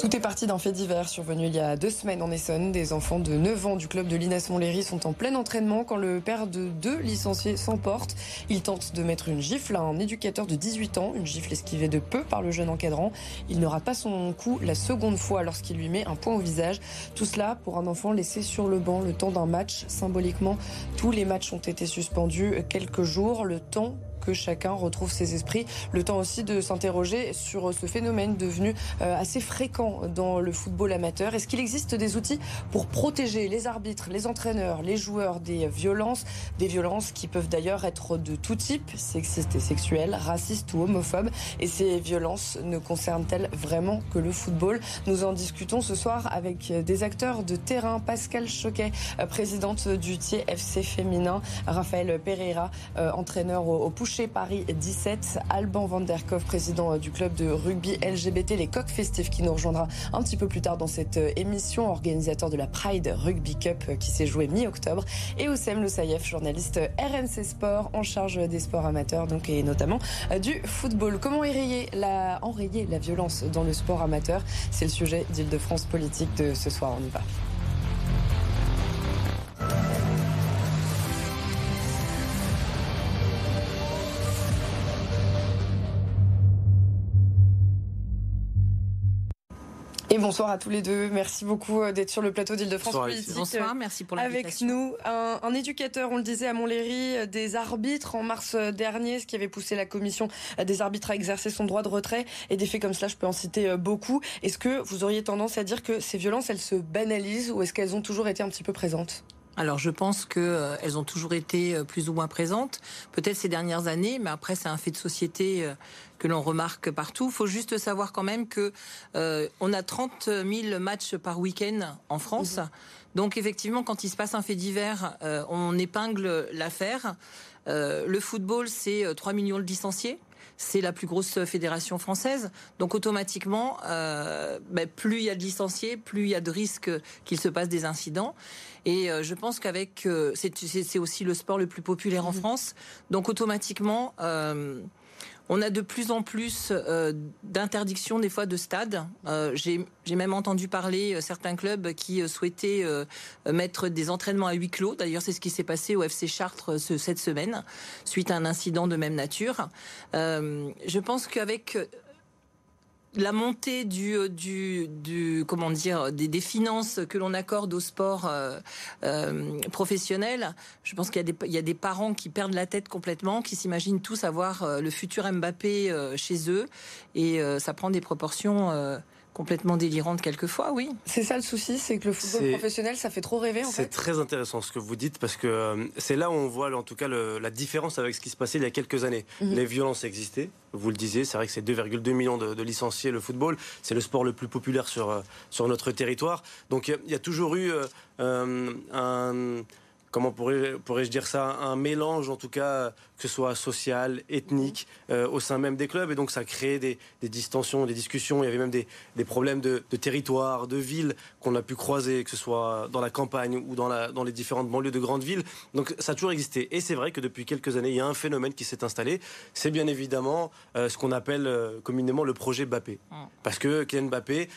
Tout est parti d'un fait divers survenu il y a deux semaines en Essonne. Des enfants de 9 ans du club de l'Inas Montlhéry sont en plein entraînement quand le père de deux licenciés s'emporte. Il tente de mettre une gifle à un éducateur de 18 ans, une gifle esquivée de peu par le jeune encadrant. Il rate pas son coup la seconde fois lorsqu'il lui met un point au visage. Tout cela pour un enfant laissé sur le banc le temps d'un match. Symboliquement, tous les matchs ont été suspendus quelques jours, le temps que chacun retrouve ses esprits. Le temps aussi de s'interroger sur ce phénomène devenu euh, assez fréquent dans le football amateur. Est-ce qu'il existe des outils pour protéger les arbitres, les entraîneurs, les joueurs des violences, des violences qui peuvent d'ailleurs être de tout type, sexistes et sexuelles, racistes ou homophobes? Et ces violences ne concernent-elles vraiment que le football? Nous en discutons ce soir avec des acteurs de terrain. Pascal Choquet, euh, présidente du TFC féminin, Raphaël Pereira, euh, entraîneur au, au chez Paris 17. Alban Van Der président euh, du club de rugby LGBT Les Coqs Festifs, qui nous rejoindra un petit peu plus tard dans cette euh, émission, organisateur de la Pride Rugby Cup euh, qui s'est jouée mi-octobre. Et Oussem Loussaïef, journaliste RMC Sport en charge des sports amateurs, donc et notamment du football. Comment enrayer la, enrayer la violence dans le sport amateur? C'est le sujet d'Île-de-France politique de ce soir. On y va. Et bonsoir à tous les deux. Merci beaucoup euh, d'être sur le plateau d'Île-de-France Politique. Bonsoir, merci pour l'invitation. Avec nous, un, éducateur, on le disait à Montlhéry, euh, des arbitres en mars euh, dernier, ce qui avait poussé la commission des arbitres à exercer son droit de retrait. Et des faits comme cela, je peux en citer beaucoup. Est-ce que vous auriez tendance à dire que ces violences, elles se banalisent ou est-ce qu'elles ont toujours été un petit peu présentes? Alors je pense qu'elles euh, ont toujours été euh, plus ou moins présentes, peut-être ces dernières années, mais après c'est un fait de société euh, que l'on remarque partout. Il faut juste savoir quand même que on a 30 000 matchs par week-end en France. Donc effectivement, quand il se passe un fait divers, on épingle l'affaire. le football, c'est 3 millions de licenciés c'est la plus grosse fédération française. Donc automatiquement, ben, plus il y a de licenciés, plus il y a de risques qu'il se passe des incidents. Et euh, je pense qu'avec euh, c'est aussi le sport le plus populaire en mmh. France, donc automatiquement. Euh, on a de plus en plus d'interdictions des fois de stades. J'ai même entendu parler certains clubs qui souhaitaient mettre des entraînements à huis clos. D'ailleurs, c'est ce qui s'est passé au FC Chartres cette semaine, suite à un incident de même nature. je pense qu'avec la montée du, euh, du, du comment dire des, des, finances que l'on accorde au sport euh, euh, professionnel, je pense qu'il y, a des, il y a des parents qui perdent la tête complètement, qui s'imaginent tous avoir euh, le futur Mbappé chez eux, et ça prend des proportions complètement délirante quelquefois, oui. C'est ça le souci, c'est que le football professionnel, ça fait trop rêver en fait. C'est très intéressant ce que vous dites parce que euh, c'est là où on voit en tout cas la différence avec ce qui se passait il y a quelques années. Mhm. Les violences existaient, vous le disiez, c'est vrai que c'est 2,2 millions de, licenciés le football, c'est le sport le plus populaire sur, euh, sur notre territoire. Donc il y, a toujours eu euh, un comment pourrais-je dire ça, un mélange en tout cas, que ce soit social, ethnique, euh, au sein même des clubs. Et donc ça crée des, distensions, des discussions. Il y avait même des, problèmes de, territoire, de ville qu'on a pu croiser, que ce soit dans la campagne ou dans, la, dans les différentes banlieues de grandes villes. Donc ça a toujours existé. Et c'est vrai que depuis quelques années, il y a un phénomène qui s'est installé. C'est bien évidemment euh, ce qu'on appelle euh, communément le projet Mbappé. Mmh. Parce que Kylian Mbappé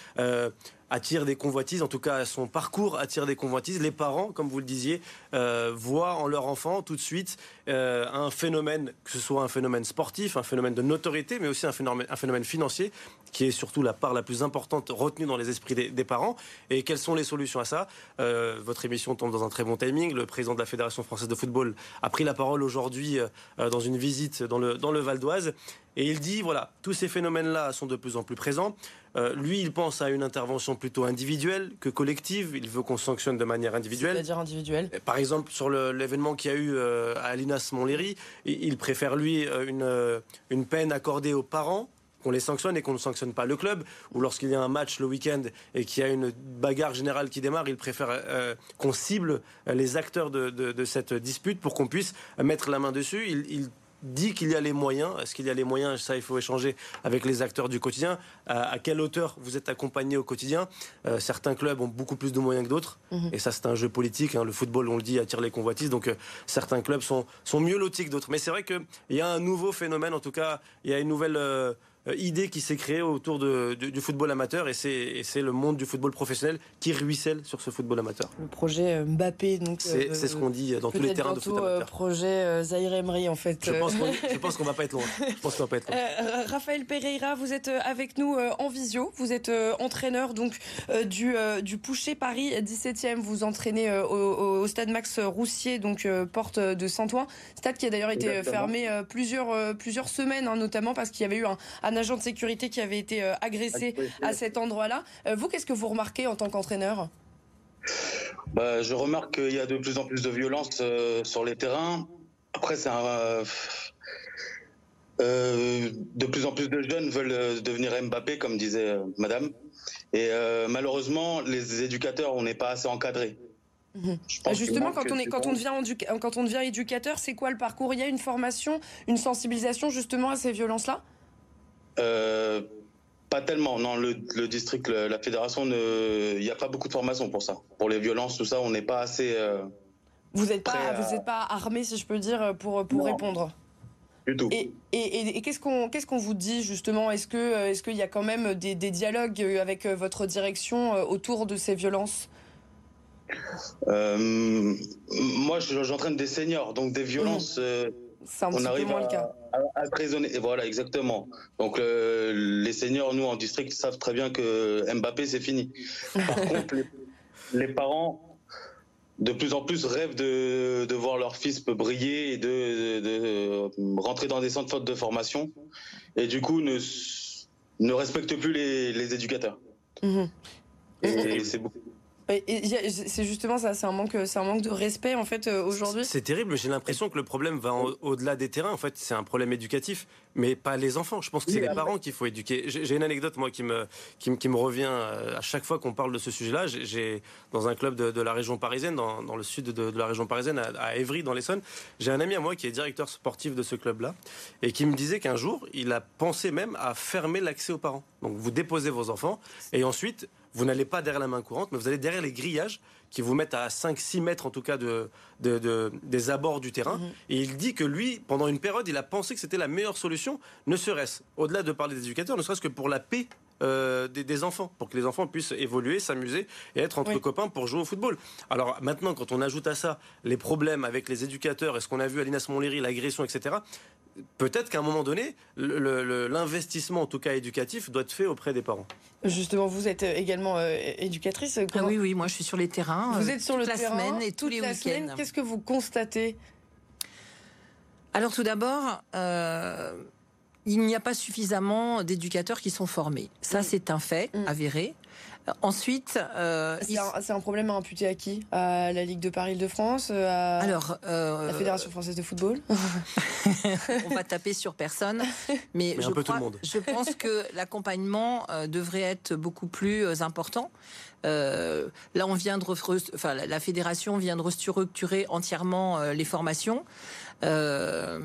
attire des convoitises, en tout cas son parcours attire des convoitises. Les parents, comme vous le disiez, euh, voient en leur enfant tout de suite euh, un phénomène, que ce soit un phénomène sportif, un phénomène de notoriété, mais aussi un phénomène, financier, qui est surtout la part la plus importante retenue dans les esprits des, parents. Et quelles sont les solutions à ça? Euh, Votre émission tombe dans un très bon timing. Le président de la Fédération française de football a pris la parole aujourd'hui dans une visite dans le, dans le Val d'Oise. Et il dit, voilà, tous ces phénomènes-là sont de plus en plus présents. Euh, lui, il pense à une intervention plutôt individuelle que collective. Il veut qu'on sanctionne de manière individuelle. C'est-à-dire individuelle Par exemple, sur l'événement qu'il y a eu euh, à Alinas Montlhéry, il préfère, lui, euh, une, une peine accordée aux parents qu'on les sanctionne et qu'on ne sanctionne pas le club, ou lorsqu'il y a un match le week-end et qu'il y a une bagarre générale qui démarre, il préfère qu'on cible les acteurs de, cette dispute pour qu'on puisse mettre la main dessus. il dit qu'il y a les moyens. Est-ce qu'il y a les moyens? Ça, il faut échanger avec les acteurs du quotidien. À, quelle hauteur vous êtes accompagné au quotidien? Euh, Certains clubs ont beaucoup plus de moyens que d'autres. Mhm. Et ça, c'est un jeu politique. Hein. Le football, on le dit, attire les convoitises. Donc, euh, certains clubs sont, sont mieux lotis que d'autres. Mais c'est vrai qu'il y a un nouveau phénomène. En tout cas, il y a une nouvelle... Euh, euh, idée qui s'est créée autour de, du, football amateur et c'est le monde du football professionnel qui ruisselle sur ce football amateur. Le projet euh, Mbappé, donc c'est euh, ce qu'on dit dans tous les terrains de foot amateur. projet Zaire Emery en fait. Je pense qu'on va pas être loin. Je pense qu'on va pas être loin. Raphaël Pereira, vous êtes avec nous en visio. Vous êtes entraîneur donc du du Pouchet Paris 17e. Vous entraînez au, au, stade Max Roussier, donc porte de Saint-Ouen, stade qui a d'ailleurs été fermé plusieurs plusieurs semaines, hein, notamment parce qu'il y avait eu un, un, agent de sécurité qui avait été euh, agressé à cet endroit-là. Euh, vous, qu'est-ce que vous remarquez en tant qu'entraîneur? Bah, Je remarque qu'il y a de plus en plus de violence euh, sur les terrains. Après, c'est un. de plus en plus de jeunes veulent devenir Mbappé, comme disait Madame. Et malheureusement, les éducateurs, on n'est pas assez encadrés. Mhm. Justement, quand on, est, quand, on devient, quand on devient éducateur, c'est quoi le parcours? Il y a une formation, une sensibilisation justement à ces violences-là? Pas tellement. Non, le, district, la fédération, il n'y a pas beaucoup de formation pour ça. Pour les violences, tout ça, on n'est pas assez. Euh, vous n'êtes pas, vous pas armé, si je peux dire, pour, pour répondre du tout. Et, et, et qu'est-ce qu'on qu'est-ce qu'on vous dit justement? Est-ce que est-ce qu'il y a quand même des, des dialogues avec votre direction euh, autour de ces violences? Euh, moi, j'entraîne des seniors, donc des violences. Euh, on arrive à, le cas. À, Et voilà, exactement. Donc les seniors, nous en district, savent très bien que Mbappé, c'est fini. Par contre, les, parents, de plus en plus, rêvent de, de voir leur fils briller et de, de, rentrer dans des centres de formation. Et du coup, ne, ne respectent plus les, les éducateurs. Mhm. Et c'est beaucoup c'est justement ça, c'est un manque, c'est un manque de respect en fait euh, aujourd'hui. C'est terrible. J'ai l'impression que le problème va au-delà des terrains. En fait, c'est un problème éducatif, mais pas les enfants. Je pense que c'est les parents qu'il faut éduquer. J'ai une anecdote moi qui me qui, me revient euh, à chaque fois qu'on parle de ce sujet-là. J'ai dans un club de, la région parisienne, dans, le sud de, la région parisienne, à, Évry, dans l'Essonne, j'ai un ami à moi qui est directeur sportif de ce club-là et qui me disait qu'un jour, il a pensé même à fermer l'accès aux parents. Donc vous déposez vos enfants et ensuite vous n'allez pas derrière la main courante, mais vous allez derrière les grillages qui vous mettent à 5-6 mètres en tout cas de, des abords du terrain. Mhm. Et il dit que lui, pendant une période, il a pensé que c'était la meilleure solution, ne serait-ce, au-delà de parler des éducateurs, ne serait-ce que pour la paix euh, des, enfants, pour que les enfants puissent évoluer, s'amuser et être entre copains pour jouer au football. Alors maintenant, quand on ajoute à ça les problèmes avec les éducateurs et ce qu'on a vu à l'Inas Montlhéry, l'agression, etc., peut-être qu'à un moment donné, l'investissement, en tout cas éducatif, doit être fait auprès des parents. Justement, vous êtes également euh, éducatrice. Ah oui, oui, moi je suis sur les terrains. Vous êtes sur le toute terrain la semaine et tous les week-ends. Qu'est-ce que vous constatez? Alors tout d'abord, euh, il n'y a pas suffisamment d'éducateurs qui sont formés. Ça, c'est un fait mm. avéré. Ensuite, euh, c'est un, problème à imputer à qui? À la Ligue de Paris-de-France à Alors, euh, la Fédération française de football? On va taper sur personne, mais, je, je pense que l'accompagnement euh, devrait être beaucoup plus important. là, on vient de, enfin, la fédération vient de restructurer entièrement les formations. Euh,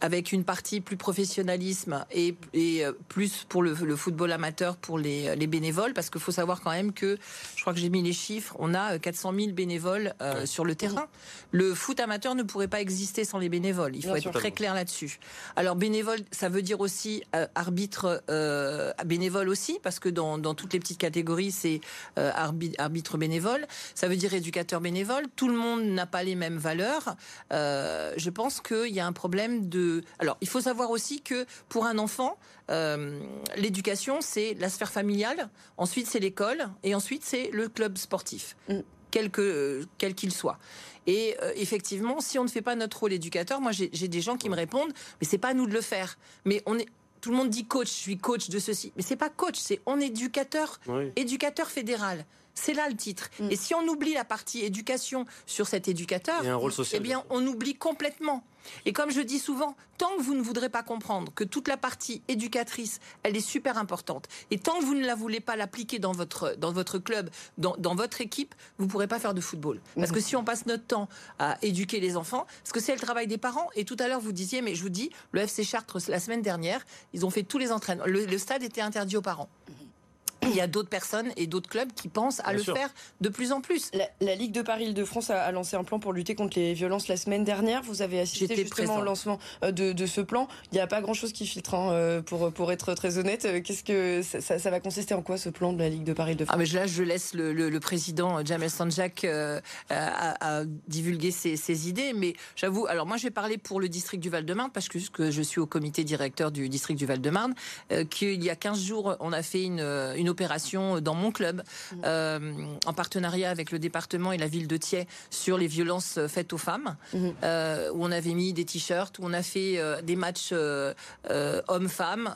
avec une partie plus professionnalisme et, et euh, plus pour le, le, football amateur pour les, les bénévoles, parce qu'il faut savoir quand même que, je crois que j'ai mis les chiffres, on a 400 euh, 000 bénévoles euh, sur le terrain. Le foot amateur ne pourrait pas exister sans les bénévoles. Il faut être très clair là-dessus. Alors bénévole, ça veut dire aussi arbitre euh, bénévole aussi, parce que dans, dans toutes les petites catégories, c'est arbitre, arbitre bénévole. Ça veut dire éducateur bénévole. Tout le monde n'a pas les mêmes valeurs. je pense pense qu'il y a un problème de. Alors, il faut savoir aussi que pour un enfant, euh, l'éducation, c'est la sphère familiale, ensuite c'est l'école, et ensuite c'est le club sportif. Mm. Quel quel qu'il soit. Et euh, effectivement, si on ne fait pas notre rôle éducateur, moi j'ai des gens qui me répondent, mais c'est pas à nous de le faire. Mais on est, tout le monde dit coach, je suis coach de ceci, mais c'est pas coach, c'est on éducateur, éducateur fédéral. C'est là le titre. Mm. Et si on oublie la partie éducation sur cet éducateur, eh bien, on oublie complètement. Et comme je dis souvent, tant que vous ne voudrez pas comprendre que toute la partie éducatrice, elle est super importante, et tant que vous ne la voulez pas l'appliquer dans votre, dans votre club, dans, dans votre équipe, vous ne pourrez pas faire de football. Parce que mm. si on passe notre temps à éduquer les enfants, parce que c'est le travail des parents, et tout à l'heure vous disiez, mais je vous dis, le FC Chartres, la semaine dernière, ils ont fait tous les entraînements. Le, le stade était interdit aux parents. Il y a d'autres personnes et d'autres clubs qui pensent à le faire de plus en plus. La, Ligue de Paris-Île-de-France a, lancé un plan pour lutter contre les violences la semaine dernière. Vous avez assisté justement au lancement euh, de, ce plan. Il n'y a pas grand-chose qui filtre, hein, euh, pour, pour être très honnête. Euh, qu'est-ce que ça, va consister en quoi ce plan de la Ligue de Paris-Île-de-France ah mais Là, je laisse le, président Jamel Sanjak à, divulguer ses, idées. Mais j'avoue, alors moi, je vais parler pour le district du Val-de-Marne parce que, que, je suis au comité directeur du district du Val-de-Marne. qu'il y a 15 jours, on a fait une, une opération dans mon club, mmh. euh, en partenariat avec le département et la ville de Thiers sur les violences faites aux femmes, mmh. euh, où on avait mis des t-shirts, où on a fait euh, des matchs hommes-femmes,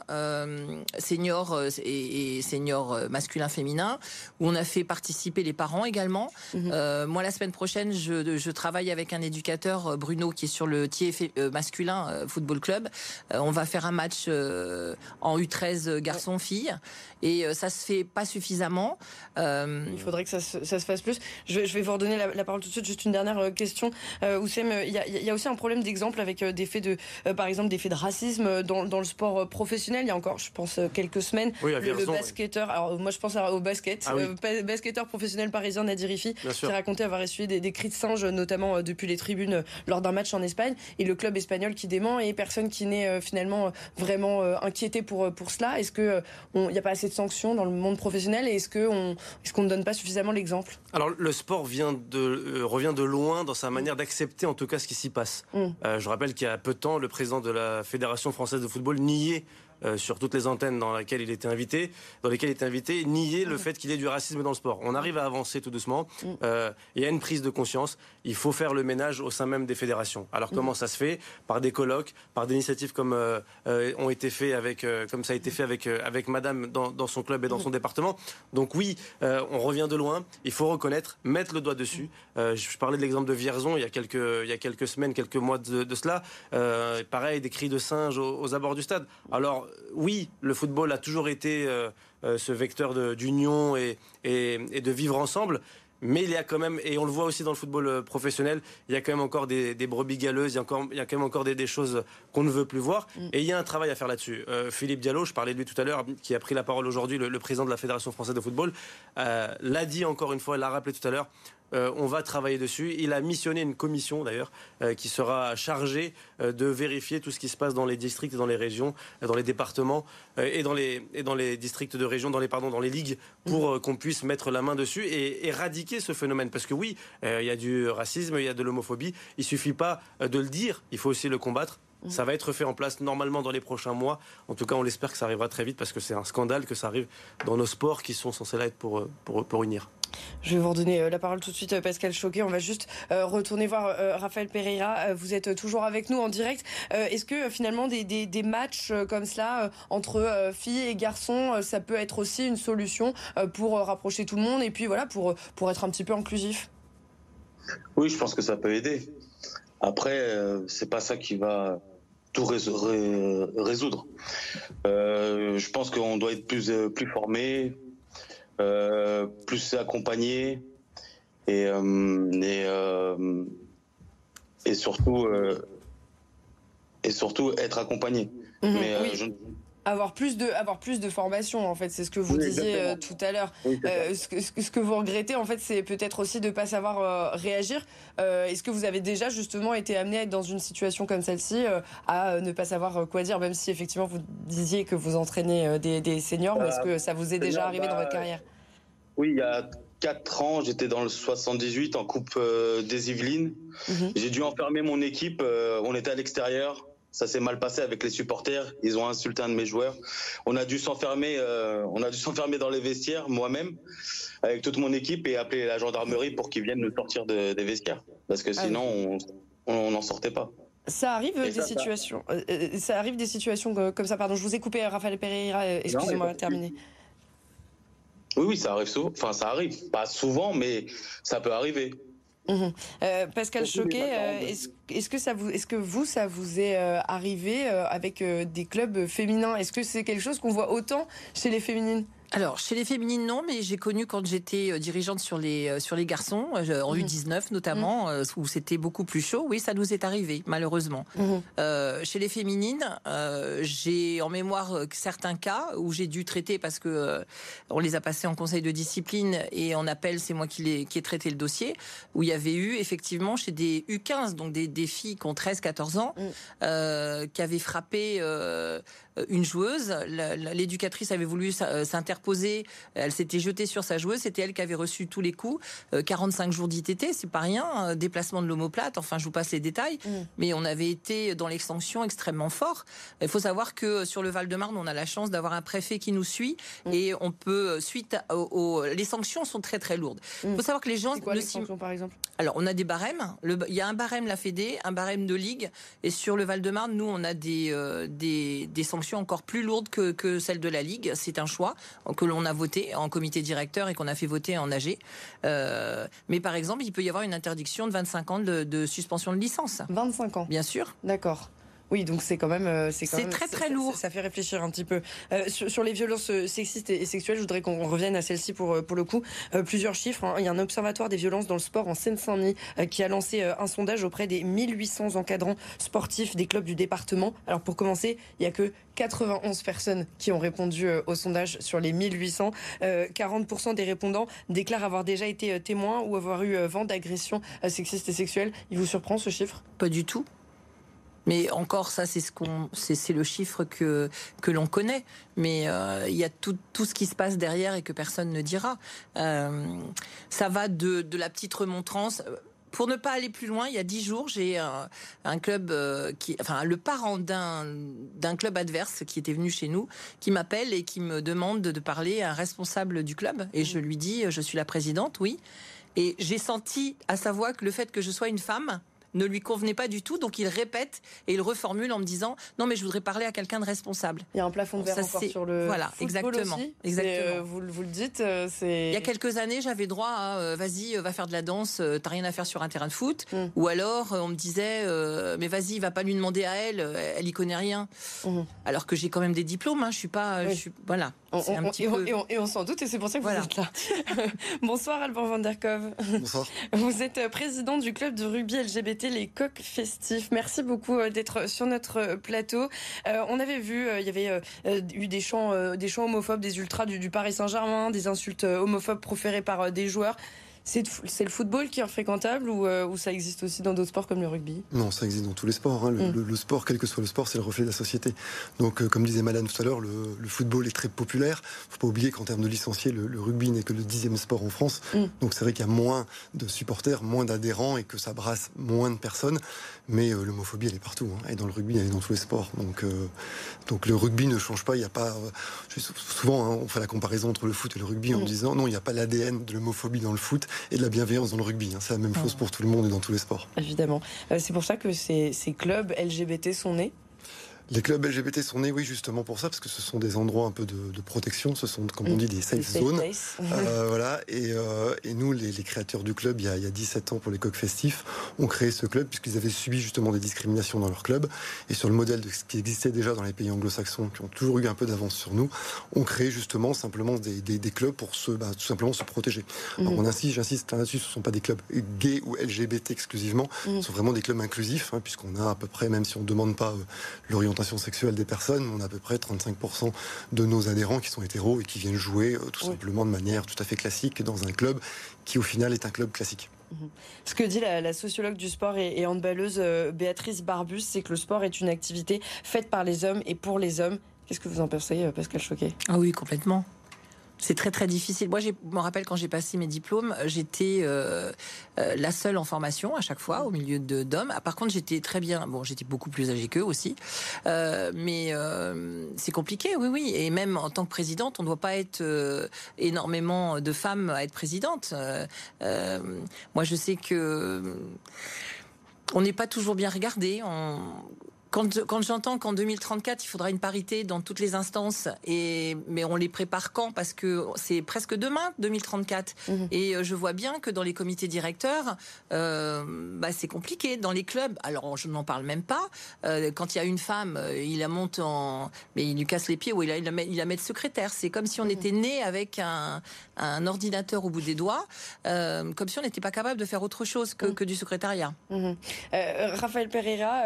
seniors et, et seniors masculins-féminins, où on a fait participer les parents également. Mmh. moi, la semaine prochaine, je, je, travaille avec un éducateur, Bruno, qui est sur le Thiers masculin football club. on va faire un match en U13 garçons-filles. Et ça se fait pas suffisamment. Euh, il faudrait que ça se, ça se, fasse plus. Je, je vais vous redonner la, parole tout de suite. Juste une dernière euh, question. Euh, Oussem, il y, a, il y a aussi un problème d'exemple avec des faits de, par exemple, des faits de racisme dans, dans, le sport professionnel. Il y a encore, je pense, quelques semaines, le, basketteur. Alors moi, je pense au basket. Ah basketteur professionnel parisien Nadir Ifi, qui racontait avoir essuyé des, des, cris de singe, notamment depuis les tribunes lors d'un match en Espagne, et le club espagnol qui dément et personne qui n'est finalement vraiment inquiété pour pour cela. Est-ce que il n'y a pas assez de sanctions dans le monde professionnel et est-ce qu'on est ne donne pas suffisamment l'exemple? Alors le sport vient de, euh, revient de loin dans sa manière d'accepter en tout cas ce qui s'y passe. Mm. Euh, je rappelle qu'il y a peu de temps, le président de la Fédération française de football niait euh, sur toutes les antennes dans lesquelles il était invité, dans lesquelles il était invité, nier le mm. fait qu'il y ait du racisme dans le sport. On arrive à avancer tout doucement. Mm. Euh, il y a une prise de conscience. Il faut faire le ménage au sein même des fédérations. Alors comment mm. ça se fait? Par des colloques, par des initiatives comme euh, ont été fait avec, comme ça a été fait avec avec Madame dans, dans son club et dans son département. Donc oui, on revient de loin. Il faut reconnaître, mettre le doigt dessus. je parlais de l'exemple de Vierzon il y a quelques il y a quelques semaines, quelques mois de, de cela. pareil, des cris de singes aux, aux abords du stade. Alors oui, le football a toujours été euh, euh, ce vecteur d'union et, de vivre ensemble. Mais il y a quand même, et on le voit aussi dans le football euh, professionnel, il y a quand même encore des, brebis galeuses, il y a, encore, il y a quand même encore des, choses qu'on ne veut plus voir. Mm. Et il y a un travail à faire là-dessus. Philippe Diallo, je parlais de lui tout à l'heure, qui a pris la parole aujourd'hui, le, président de la Fédération française de football, l'a dit encore une fois, l'a rappelé tout à l'heure. Euh, on va travailler dessus. Il a missionné une commission d'ailleurs euh, qui sera chargée euh, de vérifier tout ce qui se passe dans les districts et dans les régions, dans les départements et dans les et dans les districts de région, dans les pardon, dans les ligues, pour mmh. qu'on puisse mettre la main dessus et éradiquer ce phénomène. Parce que oui, il y a du racisme, il y a de l'homophobie. Il suffit pas de le dire, il faut aussi le combattre. Mmh. Ça va être fait en place normalement dans les prochains mois. En tout cas, on l'espère que ça arrivera très vite parce que c'est un scandale que ça arrive dans nos sports qui sont censés là être pour, pour, pour unir. Je vais vous redonner euh, la parole tout de suite, euh, Pascal Choquet. On va juste euh, retourner voir Raphaël Pereira. Vous êtes toujours avec nous en direct. Est-ce que finalement des, des, matchs comme cela entre filles et garçons, ça peut être aussi une solution pour rapprocher tout le monde et puis voilà pour pour être un petit peu inclusif? Oui, je pense que ça peut aider. Après, c'est pas ça qui va tout résoudre. je pense qu'on doit être plus plus formé, plus accompagné. Et, euh, et, euh, et surtout et surtout être accompagné. Mhm. Mais avoir plus de avoir plus de formation en fait c'est ce que vous disiez tout à l'heure. Ce, que, ce, que vous regrettez en fait c'est peut-être aussi de ne pas savoir réagir. Est-ce que vous avez déjà justement été amené à être dans une situation comme celle-ci à ne pas savoir quoi dire même si effectivement vous disiez que vous entraînez des, des seniors mais est-ce que ça vous est déjà arrivé dans votre carrière? Oui, il y a 4 ans, j'étais dans le 78 en Coupe euh, des Yvelines. Mhm. J'ai dû enfermer mon équipe. Euh, on était à l'extérieur. Ça s'est mal passé avec les supporters. Ils ont insulté un de mes joueurs. On a dû s'enfermer. Euh, on a dû s'enfermer dans les vestiaires, moi-même, avec toute mon équipe, et appeler la gendarmerie pour qu'ils viennent nous sortir des vestiaires, parce que ah sinon, on n'en sortait pas. Ça arrive des situations. Ça, arrive des situations comme ça. Pardon, je vous ai coupé, Raphaël Pereira. Excusez-moi, terminé. Oui, oui, ça arrive souvent. Enfin, ça arrive. Pas souvent, mais ça peut arriver. Mhm. Euh, Pascal Choquet, euh, est-ce que ça vous, est-ce que vous, ça vous est euh, arrivé avec des clubs féminins? Est-ce que c'est quelque chose qu'on voit autant chez les féminines? Alors, chez les féminines, non, mais j'ai connu quand j'étais euh, dirigeante sur les, euh, sur les garçons, euh, en U19 mhm. notamment, mhm. où c'était beaucoup plus chaud. Oui, ça nous est arrivé, malheureusement. Mhm. chez les féminines, j'ai en mémoire certains cas où j'ai dû traiter parce que on les a passés en conseil de discipline et en appel, c'est moi qui, les, qui ai traité le dossier, où il y avait eu effectivement chez des U15, donc des, des filles qui ont 13-14 ans, qui avaient frappé une joueuse. L'éducatrice avait voulu s'interposer. Elle s'était jetée sur sa joueuse. C'était elle qui avait reçu tous les coups. 45 euh, jours d'ITT, c'est pas rien. Euh, déplacement de l'omoplate. Enfin, je vous passe les détails. Mm. Mais on avait été dans l'extension extrêmement fort. Il faut savoir que sur le Val-de-Marne, on a la chance d'avoir un préfet qui nous suit mm. et on peut, euh, suite aux, les sanctions sont très très lourdes. Il mm. faut savoir que les gens. Quoi, les sanctions, par exemple? Alors, on a des barèmes. il y a un barème la Fédé, un barème de ligue. Et sur le Val-de-Marne, nous, on a des, des, des sanctions encore plus lourde que, que celle de la Ligue. C'est un choix que l'on a voté en comité directeur et qu'on a fait voter en AG. Euh, mais par exemple, il peut y avoir une interdiction de 25 ans de, de suspension de licence. 25 ans Bien sûr. D'accord. Oui, donc c'est quand même euh, c'est très très lourd. Ça, fait réfléchir un petit peu euh, sur, les violences euh, sexistes et, sexuelles. Je voudrais qu'on revienne à celle-ci pour pour le coup. plusieurs chiffres. Hein. Il y a un observatoire des violences dans le sport en Seine-Saint-Denis qui a lancé un sondage auprès des 1800 encadrants sportifs des clubs du département. Alors pour commencer, il y a que 91 personnes qui ont répondu au sondage sur les 1800. 40% des répondants déclarent avoir déjà été témoins ou avoir eu vent d'agressions sexistes et sexuelles. Il vous surprend ce chiffre? Pas du tout. Mais encore, ça, c'est le chiffre que que l'on connaît. Mais euh, il y a tout, tout ce qui se passe derrière et que personne ne dira. Euh, ça va de, de la petite remontrance pour ne pas aller plus loin, il y a dix jours, j'ai un, un, club euh, qui, enfin, le parent d'un d'un club adverse qui était venu chez nous, qui m'appelle et qui me demande de parler à un responsable du club. Et je lui dis, je suis la présidente, oui. Et j'ai senti à sa voix que le fait que je sois une femme ne lui convenait pas du tout. Donc il répète et il reformule en me disant non mais je voudrais parler à quelqu'un de responsable. Il y a un plafond de verre encore sur le voilà exactement exactement. Euh, vous, vous, le dites. Euh, c'est il y a quelques années j'avais droit à euh, vas-y va faire de la danse t'as rien à faire sur un terrain de foot mm. ou alors on me disait mais vas-y va pas lui demander à elle elle y connaît rien mm. alors que j'ai quand même des diplômes hein, je suis pas je suis voilà et, on, s'en doute et c'est pour ça que vous êtes là. Bonsoir Alban van der Bonsoir. Vous êtes président du club de rugby LGBT les coqs festifs. Merci beaucoup euh, d'être sur notre euh, plateau. Euh, on avait vu, il y avait eu des chants, des chants homophobes, des ultras du Paris Saint-Germain, des insultes homophobes proférées par des joueurs. C'est le football qui est fréquentable euh, ou, ça existe aussi dans d'autres sports comme le rugby? Non, ça existe dans tous les sports. Hein. Mm. Le, sport, quel que soit le sport, c'est le reflet de la société. Donc, euh, comme disait Madame tout à l'heure, le, football est très populaire. Il ne faut pas oublier qu'en termes de licenciés, le, rugby n'est que le dixième sport en France. Mm. Donc, c'est vrai qu'il y a moins de supporters, moins d'adhérents et que ça brasse moins de personnes. Mais euh, l'homophobie, elle est partout. Hein. Et dans le rugby, elle est dans tous les sports. Donc, donc le rugby ne change pas. Il n'y a pas. souvent, hein, on fait la comparaison entre le foot et le rugby en mm. disant non, il n'y a pas l'ADN de l'homophobie dans le foot et de la bienveillance dans le rugby. Hein. C'est la même chose pour tout le monde et dans tous les sports. Évidemment. Euh, c'est pour ça que ces, ces clubs LGBT sont nés les clubs LGBT sont nés, oui, justement pour ça, parce que ce sont des endroits un peu de, protection, ce sont, comme on dit, des safe zones. Euh, voilà, et, euh, et nous, les, créateurs du club, il y, a, il y, a, 17 ans pour les coqs festifs, ont créé ce club puisqu'ils avaient subi justement des discriminations dans leur club. Et sur le modèle de ce qui existait déjà dans les pays anglo-saxons, qui ont toujours eu un peu d'avance sur nous, ont créé justement simplement des, des, clubs pour se, bah, tout simplement se protéger. Alors mhm. on insiste, j'insiste là-dessus, ce ne sont pas des clubs gays ou LGBT exclusivement, mhm. ce sont vraiment des clubs inclusifs, hein, puisqu'on a à peu près, même si on ne demande pas euh, l'orientation sexuelle des personnes, on a à peu près 35% de nos adhérents qui sont hétéros et qui viennent jouer euh, tout simplement de manière tout à fait classique dans un club qui au final est un club classique. Mhm. Ce que dit la, sociologue du sport et, handballeuse euh, Béatrice Barbus, c'est que le sport est une activité faite par les hommes et pour les hommes. Qu'est-ce que vous en pensez, euh, Pascal Choquet? Ah oui, complètement. C'est très très difficile. Moi, je me rappelle quand j'ai passé mes diplômes, j'étais euh, euh, la seule en formation à chaque fois au milieu d'hommes. Ah, par contre, j'étais très bien. Bon, j'étais beaucoup plus âgée qu'eux aussi, euh, mais c'est compliqué, oui, oui. Et même en tant que présidente, on ne doit pas être énormément de femmes à être présidente. moi, je sais que on n'est pas toujours bien regardé. Quand, quand j'entends qu'en 2034, il faudra une parité dans toutes les instances, et, mais on les prépare quand? Parce que c'est presque demain, 2034. Mhm. Et euh, je vois bien que dans les comités directeurs, euh, bah, c'est compliqué. Dans les clubs, alors je n'en parle même pas. Euh, quand il y a une femme, il la monte en... Mais il lui casse les pieds ou il la, il met, il la met de secrétaire. C'est comme si on mhm. était né avec un, un, ordinateur au bout des doigts, euh, comme si on n'était pas capable de faire autre chose que, mhm. que du secrétariat. Raphaël Pereira,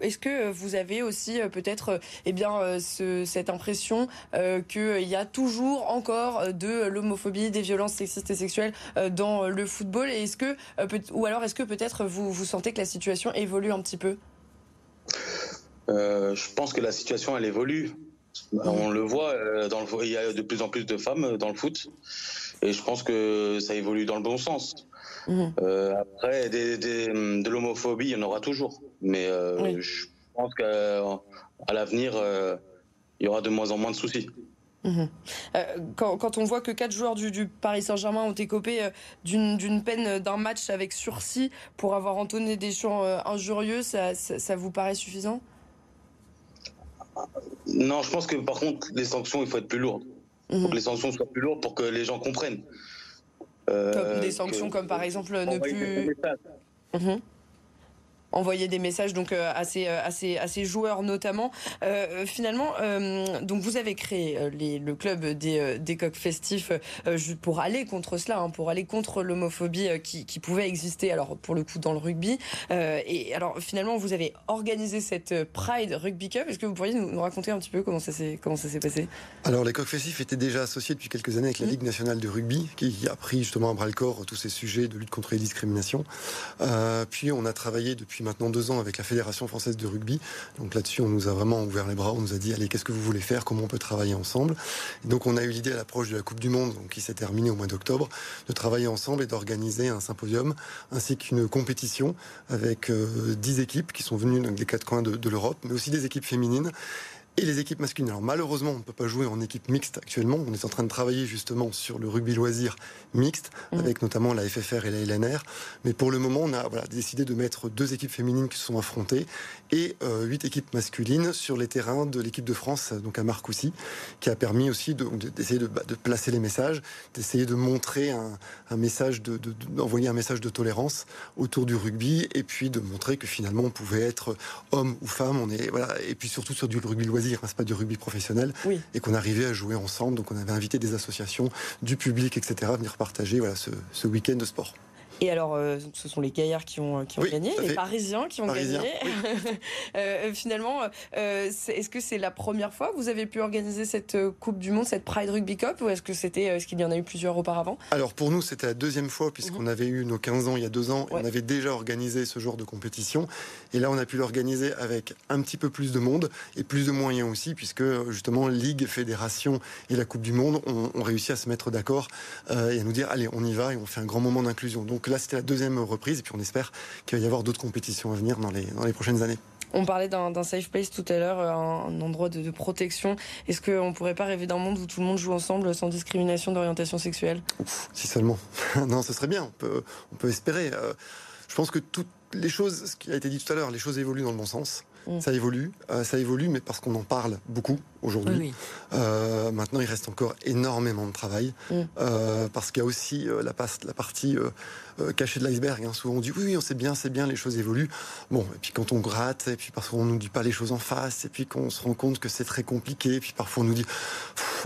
est-ce que vous avez aussi euh, peut-être euh, eh bien euh, cette impression qu'il y a toujours encore de l'homophobie, des violences sexistes et sexuelles dans le football. est-ce que ou alors est-ce que peut-être vous vous sentez que la situation évolue un petit peu? Je pense que la situation elle évolue. On le voit, dans le, il y a de plus en plus de femmes dans le foot, et je pense que ça évolue dans le bon sens. Mmh. après, de l'homophobie, il y en aura toujours, mais je je pense qu'à l'avenir, euh, il y aura de moins en moins de soucis. Mhm. Euh, quand, on voit que quatre joueurs du, Paris Saint-Germain ont écopé euh, d'une peine d'un match avec sursis pour avoir entonné des chants injurieux, ça, vous paraît suffisant? Non, je pense que par contre, les sanctions, il faut être plus lourdes. Mhm. que les sanctions soient plus lourdes pour que les gens comprennent. comme des sanctions comme par exemple ne plus envoyer des messages donc euh, à ces euh, à ces, à ces joueurs notamment. Euh, finalement donc vous avez créé les, le club des, des coqs festifs pour aller contre cela hein, pour aller contre l'homophobie qui, qui pouvait exister alors pour le coup dans le rugby. Et alors finalement vous avez organisé cette Pride Rugby Cup. Est-ce que vous pourriez nous, raconter un petit peu comment ça s'est comment ça s'est passé? Alors les coqs festifs étaient déjà associés depuis quelques années avec la mmh. Ligue nationale de rugby qui a pris justement à bras le corps tous ces sujets de lutte contre les discriminations. Puis on a travaillé depuis maintenant deux ans avec la Fédération française de rugby. Donc là-dessus, on nous a vraiment ouvert les bras. On nous a dit, allez, qu'est-ce que vous voulez faire? Comment on peut travailler ensemble? Et Donc on a eu l'idée à l'approche de la Coupe du Monde, qui s'est terminée au mois d'octobre, de travailler ensemble et d'organiser un symposium ainsi qu'une compétition avec euh, dix équipes qui sont venues des quatre coins de l'Europe, mais aussi des équipes féminines et les équipes masculines. Alors malheureusement, on ne peut pas jouer en équipe mixte actuellement. On est en train de travailler justement sur le rugby loisir mixte, mmh. avec notamment la FFR et la LNR. Mais pour le moment, on a voilà, décidé de mettre deux équipes féminines qui se sont affrontées et euh, huit équipes masculines sur les terrains de l'équipe de France, donc à Marcoussis, qui a permis aussi d'essayer de, de, bah, de, placer les messages, d'essayer de montrer un, un message, d'envoyer de, un message de tolérance autour du rugby, et puis de montrer que finalement on pouvait être homme ou femme. On est voilà, et puis surtout sur du rugby loisir Hein, c'est pas du rugby professionnel, et qu'on arrivait à jouer ensemble. Donc on avait invité des associations, du public, etc., à venir partager voilà, ce, ce week-end de sport. Et alors, euh, ce sont les gaillards qui ont, qui ont gagné, les Parisiens qui ont gagné. euh, finalement, euh, est-ce que c'est la première fois que vous avez pu organiser cette euh, Coupe du Monde, cette Pride Rugby Cup, ou est-ce que c'était, est-ce qu'il y en a eu plusieurs auparavant? Alors pour nous, c'était la deuxième fois puisqu'on mhm. avait eu nos 15 ans il y a deux ans, et on avait déjà organisé ce genre de compétition, et là on a pu l'organiser avec un petit peu plus de monde et plus de moyens aussi, puisque justement Ligue, Fédération et la Coupe du Monde ont, ont réussi à se mettre d'accord euh, et à nous dire allez, on y va et on fait un grand moment d'inclusion. Donc là, c'était la deuxième reprise, et puis on espère qu'il va y avoir d'autres compétitions à venir dans les, dans les prochaines années. On parlait d'un safe place tout à l'heure, un endroit de, de protection. Est-ce qu'on ne pourrait pas rêver d'un monde où tout le monde joue ensemble sans discrimination d'orientation sexuelle? Si seulement. non, ce serait bien. On peut, on peut espérer. Euh, je pense que toutes les choses, ce qui a été dit tout à l'heure, les choses évoluent dans le bon sens. Mm. Ça évolue, euh, ça évolue, mais parce qu'on en parle beaucoup aujourd'hui. Euh, maintenant, il reste encore énormément de travail, mm. euh, parce qu'il y a aussi la, la, partie cachée de l'iceberg. Hein. Souvent, on dit oui, on sait bien, c'est bien, les choses évoluent. Bon, et puis quand on gratte, et puis parfois on nous dit pas les choses en face, et puis qu'on se rend compte que c'est très compliqué, et puis parfois on nous dit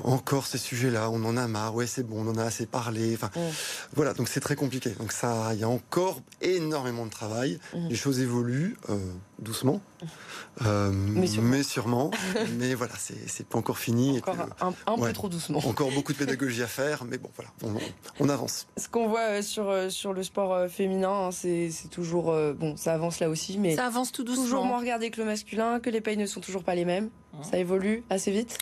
encore ces sujets-là, on en a marre, ouais, c'est bon, on en a assez parlé. Enfin, mm. voilà, donc c'est très compliqué. Donc ça, il y a encore énormément de travail. Les choses évoluent doucement. Euh, mais sûrement. mais voilà, c'est pas encore fini. Encore un, peu trop doucement. Encore beaucoup de pédagogie à faire, mais bon, voilà, on, avance. Ce qu'on voit euh, sur, euh, sur le sport féminin, hein, c'est toujours. bon, ça avance là aussi, mais. Ça avance tout doucement. Toujours moins regardé que le masculin, que les payes ne sont toujours pas les mêmes. Ça évolue assez vite.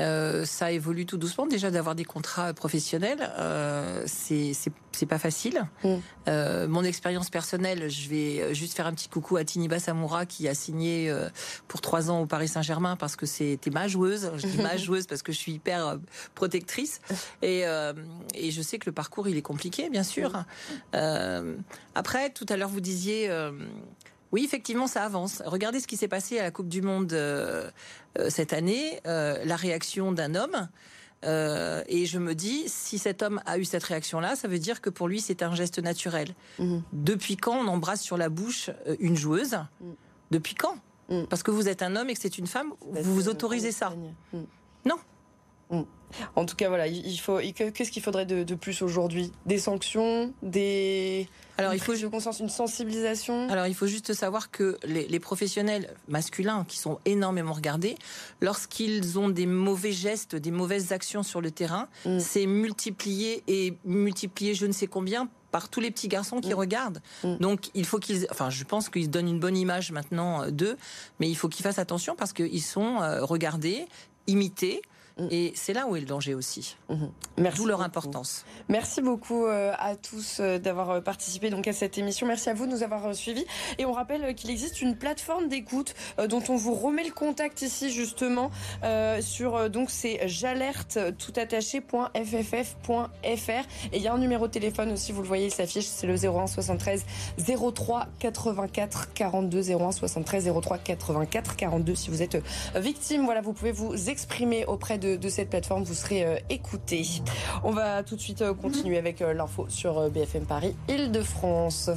Euh, ça évolue tout doucement. Déjà d'avoir des contrats professionnels, euh, c'est pas facile. Mm. Euh, mon expérience personnelle, je vais juste faire un petit coucou à Tiniba Samoura qui a signé euh, pour trois ans au Paris Saint-Germain parce que c'était ma joueuse. Je dis ma joueuse parce que je suis hyper euh, protectrice et, et je sais que le parcours il est compliqué, bien sûr. Mm. après, tout à l'heure vous disiez Oui, effectivement, ça avance. Regardez ce qui s'est passé à la Coupe du Monde cette année, la réaction d'un homme. et je me dis, si cet homme a eu cette réaction-là, ça veut dire que pour lui, c'est un geste naturel. Mhm. Depuis quand on embrasse sur la bouche une joueuse? Mhm. Depuis quand? Mhm. Parce que vous êtes un homme et que c'est une femme, vous vous autorisez ça Non. En tout cas, voilà, il faut. Qu'est-ce qu'il faudrait de, plus aujourd'hui? Des sanctions, des. Alors, il faut je conscience, une sensibilisation. Alors, il faut juste savoir que les, professionnels masculins qui sont énormément regardés, lorsqu'ils ont des mauvais gestes, des mauvaises actions sur le terrain, mm. c'est multiplié et multiplié je ne sais combien par tous les petits garçons qui mm. regardent. Mm. Donc il faut qu'ils, enfin je pense qu'ils donnent une bonne image maintenant euh, d'eux, mais il faut qu'ils fassent attention parce qu'ils sont euh, regardés, imités. Mm. Et c'est là où est le danger aussi. Mm-hmm. Merci D'où leur importance. Merci beaucoup euh, à tous euh, d'avoir euh, participé donc à cette émission. Merci à vous de nous avoir suivis. Et on rappelle qu'il existe une plateforme d'écoute dont on vous remet le contact ici justement sur donc c'est jalerte tout attaché.fff.fr et il y a un numéro de téléphone aussi, vous le voyez, il s'affiche, c'est le 01 73 03 84 42 01 73 03 84 42 si vous êtes victime. Voilà, vous pouvez vous exprimer auprès de de, cette plateforme, vous serez euh, écoutés. On va tout de suite euh, continuer avec euh, l'info sur BFM Paris, Île-de-France.